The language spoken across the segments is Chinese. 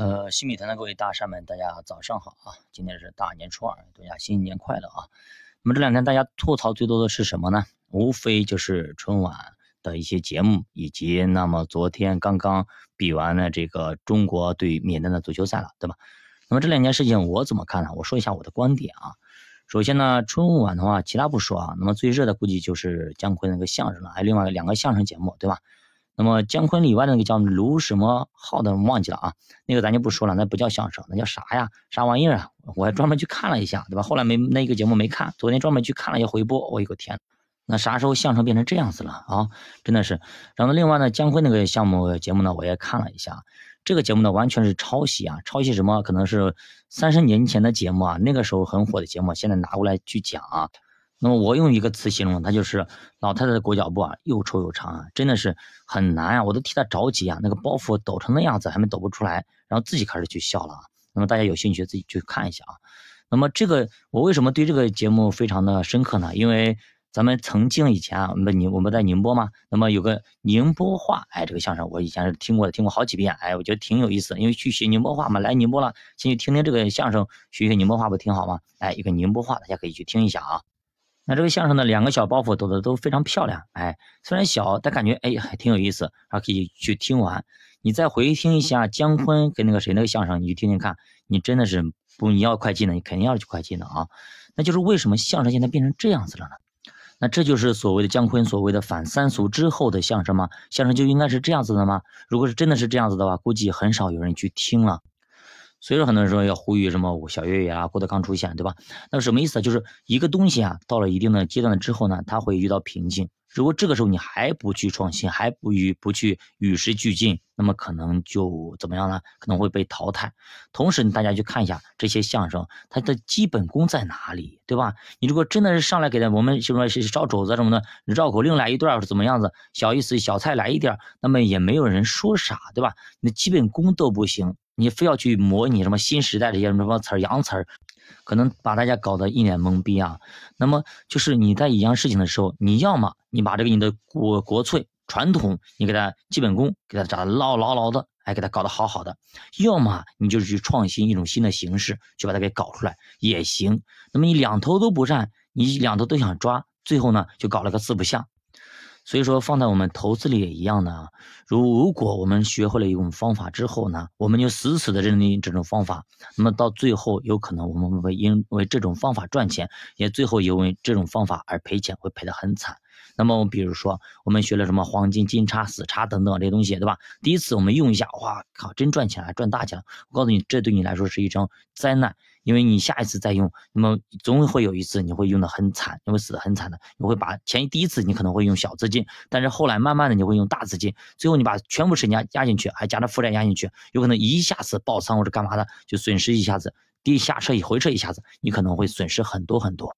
呃，新米团的各位大山们，大家早上好啊！今天是大年初二，大家新年快乐啊！那么这两天大家吐槽最多的是什么呢？无非就是春晚的一些节目，以及那么昨天刚刚比完了这个中国对缅甸的足球赛了，对吧？那么这两件事情我怎么看呢？我说一下我的观点啊。首先呢，春晚的话，其他不说啊，那么最热的估计就是姜昆那个相声了，还有另外两个相声节目，对吧？那么姜昆以外的那个叫卢什么浩的，忘记了啊，那个咱就不说了，那不叫相声，那叫啥呀？啥玩意儿啊？我还专门去看了一下，对吧？后来没那一个节目没看，昨天专门去看了一下回播，我一个天，那啥时候相声变成这样子了啊？真的是。然后另外呢，姜昆那个项目节目呢，我也看了一下，这个节目呢完全是抄袭啊，抄袭什么？可能是三十年前的节目啊，那个时候很火的节目，现在拿过来去讲啊。那么我用一个词形容，它就是老太太的裹脚布啊，又臭又长啊，真的是很难啊，我都替她着急啊，那个包袱抖成那样子，还没抖不出来，然后自己开始去笑了啊。那么大家有兴趣自己去看一下啊。那么这个我为什么对这个节目非常的深刻呢？因为咱们曾经以前啊，我们宁我们在宁波嘛，那么有个宁波话，哎，这个相声我以前是听过的，听过好几遍，哎，我觉得挺有意思，因为去学宁波话嘛，来宁波了，先去听听这个相声，学学宁波话不挺好吗？哎，一个宁波话，大家可以去听一下啊。那这个相声呢，两个小包袱抖的都非常漂亮，哎，虽然小，但感觉哎还挺有意思，还可以去听完。你再回听一下姜昆 跟那个谁那个相声，你去听听看，你真的是不你要快进的，你肯定要去快进的啊。那就是为什么相声现在变成这样子了呢？那这就是所谓的姜昆所谓的反三俗之后的相声吗？相声就应该是这样子的吗？如果是真的是这样子的话，估计很少有人去听了。所以说，很多人说要呼吁什么小岳岳啊、郭德纲出现，对吧？那什么意思？就是一个东西啊，到了一定的阶段了之后呢，它会遇到瓶颈。如果这个时候你还不去创新，还不与不去与时俱进，那么可能就怎么样呢？可能会被淘汰。同时，大家去看一下这些相声，它的基本功在哪里，对吧？你如果真的是上来给他我们什么是烧肘子什么的，绕口令来一段是怎么样子？小意思小菜来一点，那么也没有人说啥，对吧？你的基本功都不行。你非要去模拟什么新时代这些什么词儿洋词儿，可能把大家搞得一脸懵逼啊。那么就是你在一样事情的时候，你要么你把这个你的国国粹传统，你给它基本功给它扎牢牢牢的，哎，给它搞得好好的；要么你就是去创新一种新的形式，去把它给搞出来也行。那么你两头都不占，你两头都想抓，最后呢就搞了个四不像。所以说，放在我们投资里也一样的啊。如如果我们学会了一种方法之后呢，我们就死死的认定这种方法，那么到最后有可能我们会因为这种方法赚钱，也最后因为这种方法而赔钱，会赔得很惨。那么，比如说我们学了什么黄金、金叉、死叉等等这些东西，对吧？第一次我们用一下，哇靠，真赚钱啊，赚大钱！我告诉你，这对你来说是一场灾难。因为你下一次再用，那么总会有一次你会用的很惨，你会死的很惨的。你会把前第一次你可能会用小资金，但是后来慢慢的你会用大资金，最后你把全部身家压进去，还加上负债压进去，有可能一下子爆仓或者干嘛的，就损失一下子，第一下车一回撤一下子，你可能会损失很多很多。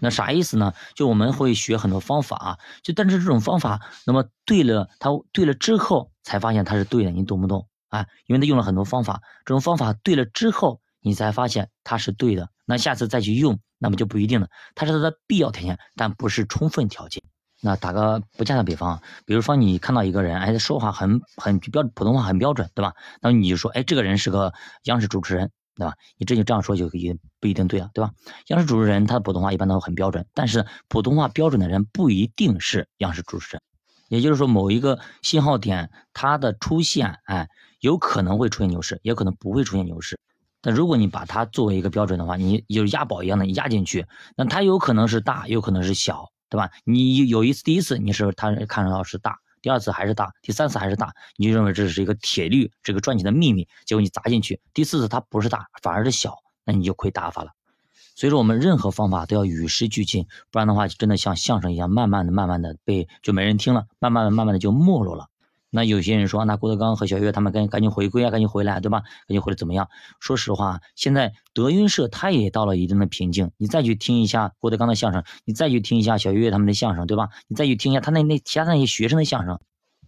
那啥意思呢？就我们会学很多方法啊，就但是这种方法，那么对了，它对了之后才发现它是对的，你懂不懂啊？因为他用了很多方法，这种方法对了之后。你才发现它是对的，那下次再去用，那么就不一定了。它是它的必要条件，但不是充分条件。那打个不恰当比方，比如说你看到一个人，哎，他说话很很标普通话很标准，对吧？那么你就说，哎，这个人是个央视主持人，对吧？你这就这样说就也不一定对了，对吧？央视主持人他的普通话一般都很标准，但是普通话标准的人不一定是央视主持人。也就是说，某一个信号点它的出现，哎，有可能会出现牛市，也可能不会出现牛市。但如果你把它作为一个标准的话，你就是押宝一样的压进去，那它有可能是大，有可能是小，对吧？你有一次第一次你是它看到是大，第二次还是大，第三次还是大，你就认为这是一个铁律，这个赚钱的秘密。结果你砸进去，第四次它不是大，反而是小，那你就亏大发了。所以说我们任何方法都要与时俱进，不然的话就真的像相声一样，慢慢的、慢慢的被就没人听了，慢慢的、慢慢的就没落了。那有些人说，那郭德纲和小岳他们赶赶紧回归啊，赶紧回来，对吧？赶紧回来怎么样？说实话，现在德云社他也到了一定的瓶颈。你再去听一下郭德纲的相声，你再去听一下小岳他们的相声，对吧？你再去听一下他那那其他那些学生的相声，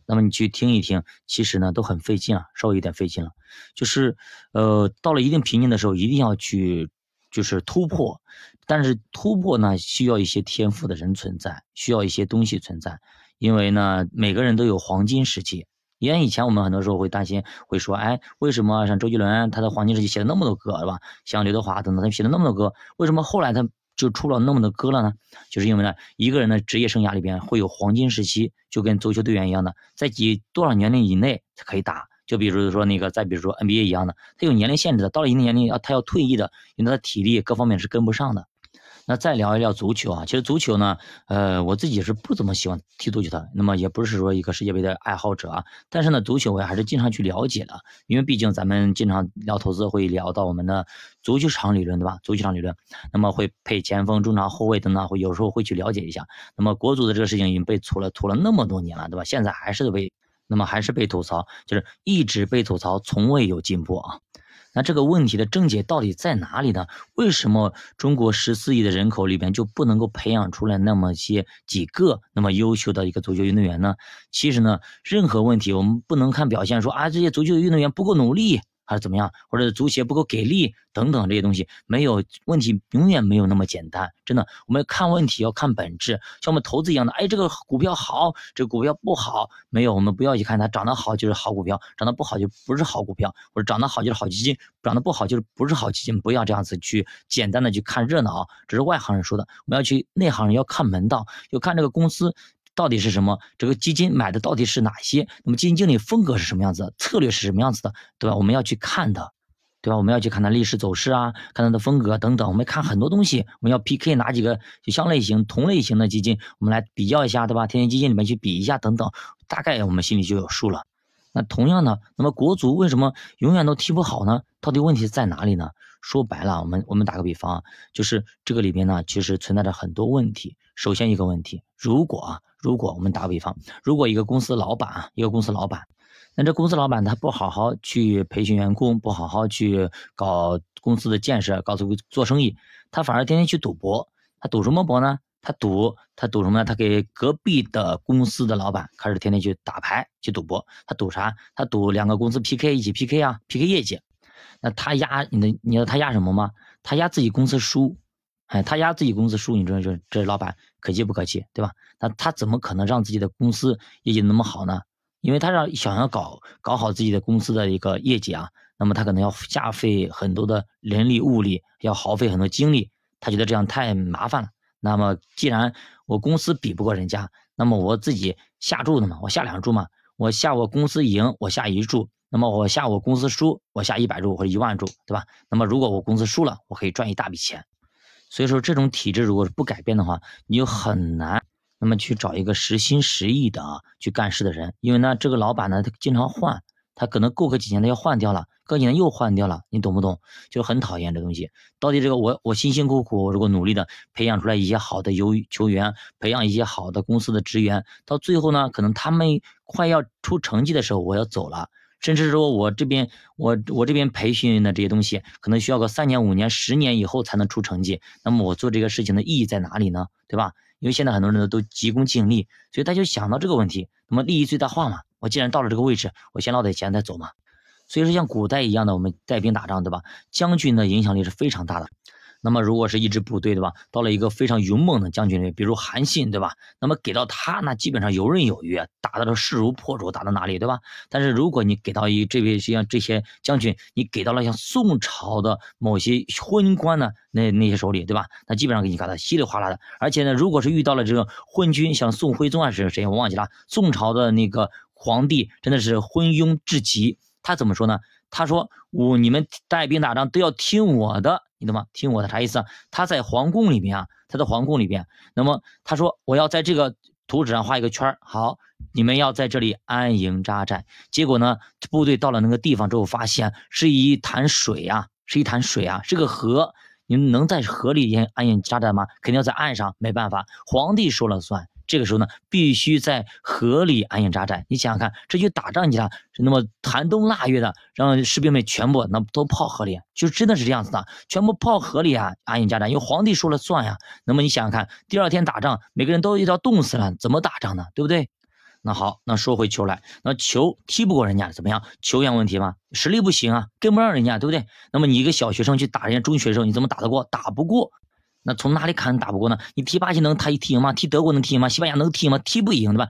那么你去听一听，其实呢都很费劲啊，稍微有点费劲了。就是，呃，到了一定瓶颈的时候，一定要去就是突破，但是突破呢需要一些天赋的人存在，需要一些东西存在。因为呢，每个人都有黄金时期，因为以前我们很多时候会担心，会说，哎，为什么像周杰伦他的黄金时期写了那么多歌，是吧？像刘德华等等，他写了那么多歌，为什么后来他就出了那么多歌了呢？就是因为呢，一个人的职业生涯里边会有黄金时期，就跟足球队员一样的，在几多少年龄以内才可以打。就比如说那个，再比如说 NBA 一样的，他有年龄限制的，到了一定年龄要他要退役的，因为他的体力各方面是跟不上的。那再聊一聊足球啊，其实足球呢，呃，我自己是不怎么喜欢踢足球的，那么也不是说一个世界杯的爱好者啊，但是呢，足球我还是经常去了解的，因为毕竟咱们经常聊投资会聊到我们的足球场理论，对吧？足球场理论，那么会配前锋、中场、后卫等等，会有时候会去了解一下。那么国足的这个事情已经被吐了吐了那么多年了，对吧？现在还是被，那么还是被吐槽，就是一直被吐槽，从未有进步啊。那这个问题的症结到底在哪里呢？为什么中国十四亿的人口里边就不能够培养出来那么些几个那么优秀的一个足球运动员呢？其实呢，任何问题我们不能看表现，说啊这些足球运动员不够努力。还是怎么样，或者足协不够给力等等这些东西，没有问题，永远没有那么简单。真的，我们看问题要看本质，像我们投资一样的，哎，这个股票好，这个股票不好，没有，我们不要去看它长得好就是好股票，长得不好就不是好股票，或者长得好就是好基金，长得不好就是不是好基金，不要这样子去简单的去看热闹啊，这是外行人说的，我们要去内行人要看门道，要看这个公司。到底是什么？这个基金买的到底是哪些？那么基金经理风格是什么样子？策略是什么样子的？对吧？我们要去看的，对吧？我们要去看它历史走势啊，看它的风格等等。我们看很多东西，我们要 PK 哪几个就相类型、同类型的基金，我们来比较一下，对吧？天天基金里面去比一下等等，大概我们心里就有数了。那同样的，那么国足为什么永远都踢不好呢？到底问题在哪里呢？说白了，我们我们打个比方啊，就是这个里边呢，其实存在着很多问题。首先一个问题，如果啊，如果我们打个比方，如果一个公司老板啊，一个公司老板，那这公司老板他不好好去培训员工，不好好去搞公司的建设，搞做做生意，他反而天天去赌博。他赌什么博呢？他赌他赌什么呢？他给隔壁的公司的老板开始天天去打牌去赌博。他赌啥？他赌两个公司 PK 一起 PK 啊，PK 业绩。那他压你的，你知道他压什么吗？他压自己公司输，哎，他压自己公司输，你知道这这老板可气不可气，对吧？那他怎么可能让自己的公司业绩那么好呢？因为他让想要搞搞好自己的公司的一个业绩啊，那么他可能要下费很多的人力物力，要耗费很多精力，他觉得这样太麻烦了。那么既然我公司比不过人家，那么我自己下注的嘛，我下两注嘛，我下我公司赢，我下一注。那么我下我公司输，我下一百注或者一万注，对吧？那么如果我公司输了，我可以赚一大笔钱。所以说这种体制如果是不改变的话，你就很难那么去找一个实心实意的啊去干事的人，因为呢这个老板呢他经常换。他可能过个几年他要换掉了，过几年又换掉了，你懂不懂？就很讨厌这东西。到底这个我我辛辛苦苦如果努力的培养出来一些好的游球员，培养一些好的公司的职员，到最后呢，可能他们快要出成绩的时候，我要走了，甚至说我这边我我这边培训的这些东西，可能需要个三年五年十年以后才能出成绩。那么我做这个事情的意义在哪里呢？对吧？因为现在很多人都急功近利，所以他就想到这个问题，那么利益最大化嘛。我既然到了这个位置，我先捞点钱再走嘛。所以说，像古代一样的，我们带兵打仗，对吧？将军的影响力是非常大的。那么，如果是一支部队，对吧？到了一个非常勇猛的将军里，比如韩信，对吧？那么给到他，那基本上游刃有余，打的都势如破竹，打到哪里，对吧？但是如果你给到一这位像这些将军，你给到了像宋朝的某些昏官呢，那那些手里，对吧？那基本上给你搞得稀里哗啦的。而且呢，如果是遇到了这个昏君，像宋徽宗啊是谁，我忘记了。宋朝的那个皇帝真的是昏庸至极，他怎么说呢？他说：“我你们带兵打仗都要听我的。”你懂吗？听我的啥意思啊？他在皇宫里面啊，他在皇宫里边。那么他说：“我要在这个图纸上画一个圈儿。好，你们要在这里安营扎寨。结果呢，部队到了那个地方之后，发现是一潭水啊，是一潭水啊，是个河。你们能在河里安营扎寨吗？肯定要在岸上，没办法，皇帝说了算。”这个时候呢，必须在河里安营扎寨。你想想看，这就打仗去了，那么寒冬腊月的，让士兵们全部那都泡河里，就真的是这样子的，全部泡河里啊，安营扎寨，因为皇帝说了算呀。那么你想想看，第二天打仗，每个人都要冻死了，怎么打仗呢？对不对？那好，那说回球来，那球踢不过人家怎么样？球员问题吗？实力不行啊，跟不上人家，对不对？那么你一个小学生去打人家中学生，你怎么打得过？打不过。那从哪里看打不过呢？你踢巴西能他踢赢吗？踢德国能踢赢吗？西班牙能踢赢吗？踢不赢，对吧？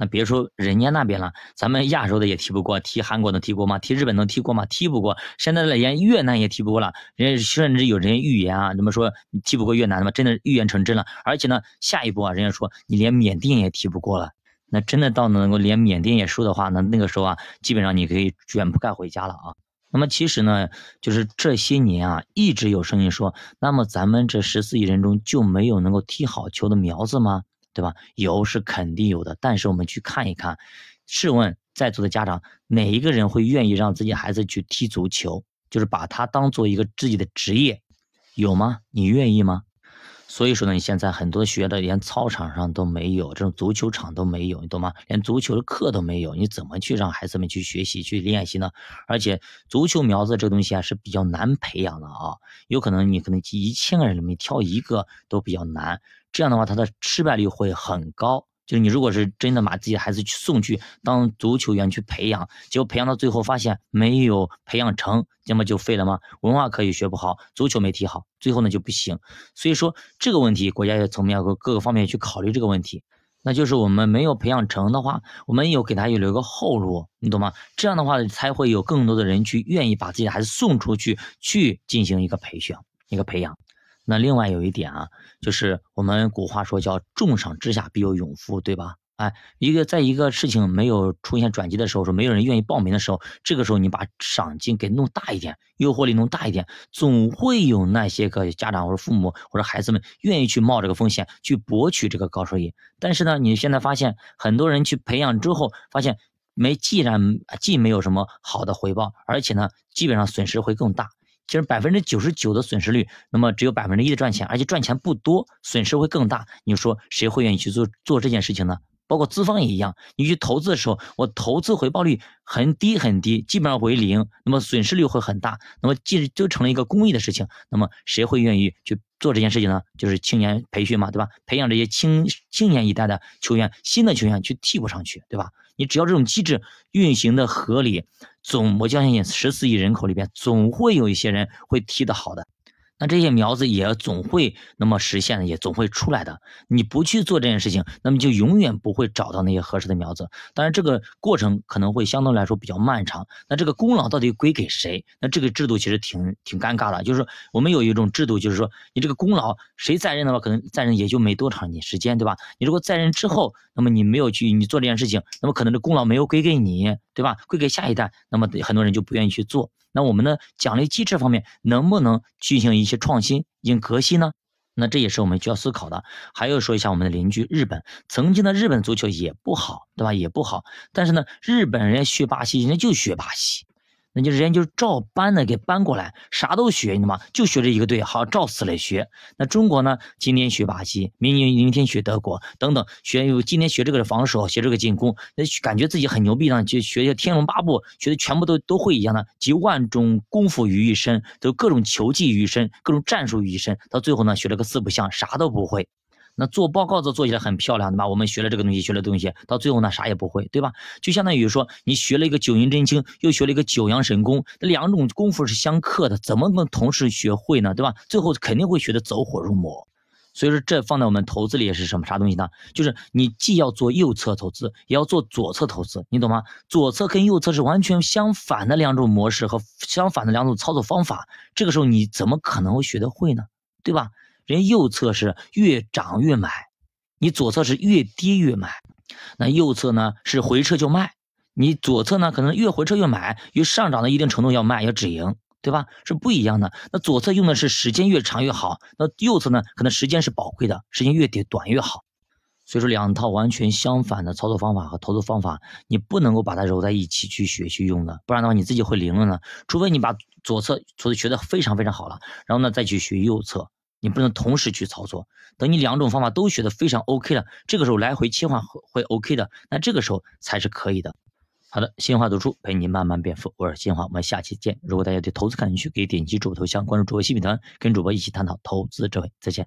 那别说人家那边了，咱们亚洲的也踢不过，踢韩国能踢过吗？踢日本能踢过吗？踢不过。现在连越南也踢不过了，人家甚至有人预言啊，怎么说你踢不过越南的吗？真的预言成真了。而且呢，下一步啊，人家说你连缅甸也踢不过了。那真的到能够连缅甸也输的话，那那个时候啊，基本上你可以卷铺盖回家了啊。那么其实呢，就是这些年啊，一直有声音说，那么咱们这十四亿人中就没有能够踢好球的苗子吗？对吧？有是肯定有的，但是我们去看一看，试问在座的家长，哪一个人会愿意让自己孩子去踢足球？就是把他当做一个自己的职业，有吗？你愿意吗？所以说呢，你现在很多学的连操场上都没有，这种足球场都没有，你懂吗？连足球的课都没有，你怎么去让孩子们去学习、去练习呢？而且足球苗子这个东西啊是比较难培养的啊，有可能你可能一千个人里面挑一个都比较难，这样的话他的失败率会很高。就是你如果是真的把自己的孩子去送去当足球员去培养，结果培养到最后发现没有培养成，那么就废了吗？文化课也学不好，足球没踢好，最后呢就不行。所以说这个问题，国家要层面和各个方面去考虑这个问题。那就是我们没有培养成的话，我们有给他有留个后路，你懂吗？这样的话才会有更多的人去愿意把自己的孩子送出去，去进行一个培训、一个培养。那另外有一点啊，就是我们古话说叫“重赏之下必有勇夫”，对吧？哎，一个在一个事情没有出现转机的时候，说没有人愿意报名的时候，这个时候你把赏金给弄大一点，诱惑力弄大一点，总会有那些个家长或者父母或者孩子们愿意去冒这个风险去博取这个高收益。但是呢，你现在发现很多人去培养之后，发现没，既然既没有什么好的回报，而且呢，基本上损失会更大。其实百分之九十九的损失率，那么只有百分之一的赚钱，而且赚钱不多，损失会更大。你说谁会愿意去做做这件事情呢？包括资方也一样，你去投资的时候，我投资回报率很低很低，基本上为零，那么损失率会很大。那么既就成了一个公益的事情，那么谁会愿意去做这件事情呢？就是青年培训嘛，对吧？培养这些青青年一代的球员，新的球员去替补上去，对吧？你只要这种机制运行的合理，总我相信十四亿人口里边总会有一些人会踢得好的。那这些苗子也总会那么实现的，也总会出来的。你不去做这件事情，那么就永远不会找到那些合适的苗子。当然，这个过程可能会相对来说比较漫长。那这个功劳到底归给谁？那这个制度其实挺挺尴尬的。就是说，我们有一种制度，就是说，你这个功劳谁在任的话，可能在任也就没多长你时间，对吧？你如果在任之后，那么你没有去你做这件事情，那么可能这功劳没有归给你，对吧？归给下一代，那么很多人就不愿意去做。那我们的奖励机制方面能不能进行一些创新、进行革新呢？那这也是我们需要思考的。还有说一下我们的邻居日本，曾经的日本足球也不好，对吧？也不好。但是呢，日本人学巴西，人家就学巴西。那就人家就是照搬的给搬过来，啥都学，你知道吗？就学这一个队，好照死来学。那中国呢？今天学巴西，明年明天学德国，等等学有。今天学这个防守，学这个进攻，那感觉自己很牛逼呢，就学些天龙八部，学的全部都都会一样的，集万种功夫于一身，都各种球技于一身，各种战术于一身，到最后呢，学了个四不像，啥都不会。那做报告都做起来很漂亮，对吧？我们学了这个东西，学了东西，到最后呢，啥也不会，对吧？就相当于说，你学了一个九阴真经，又学了一个九阳神功，那两种功夫是相克的，怎么能同时学会呢？对吧？最后肯定会学的走火入魔。所以说，这放在我们投资里也是什么啥东西呢？就是你既要做右侧投资，也要做左侧投资，你懂吗？左侧跟右侧是完全相反的两种模式和相反的两种操作方法，这个时候你怎么可能会学得会呢？对吧？人右侧是越涨越买，你左侧是越跌越买，那右侧呢是回撤就卖，你左侧呢可能越回撤越买，越上涨到一定程度要卖要止盈，对吧？是不一样的。那左侧用的是时间越长越好，那右侧呢可能时间是宝贵的，时间越短越好。所以说两套完全相反的操作方法和投资方法，你不能够把它揉在一起去学去用的，不然的话你自己会凌乱的。除非你把左侧所学的非常非常好了，然后呢再去学右侧。你不能同时去操作，等你两种方法都学的非常 OK 了，这个时候来回切换会 OK 的，那这个时候才是可以的。好的，新华读书陪你慢慢变富，我是新华，我们下期见。如果大家对投资感兴趣，可以点击主播头像关注主播新品团，跟主播一起探讨投资智慧。再见。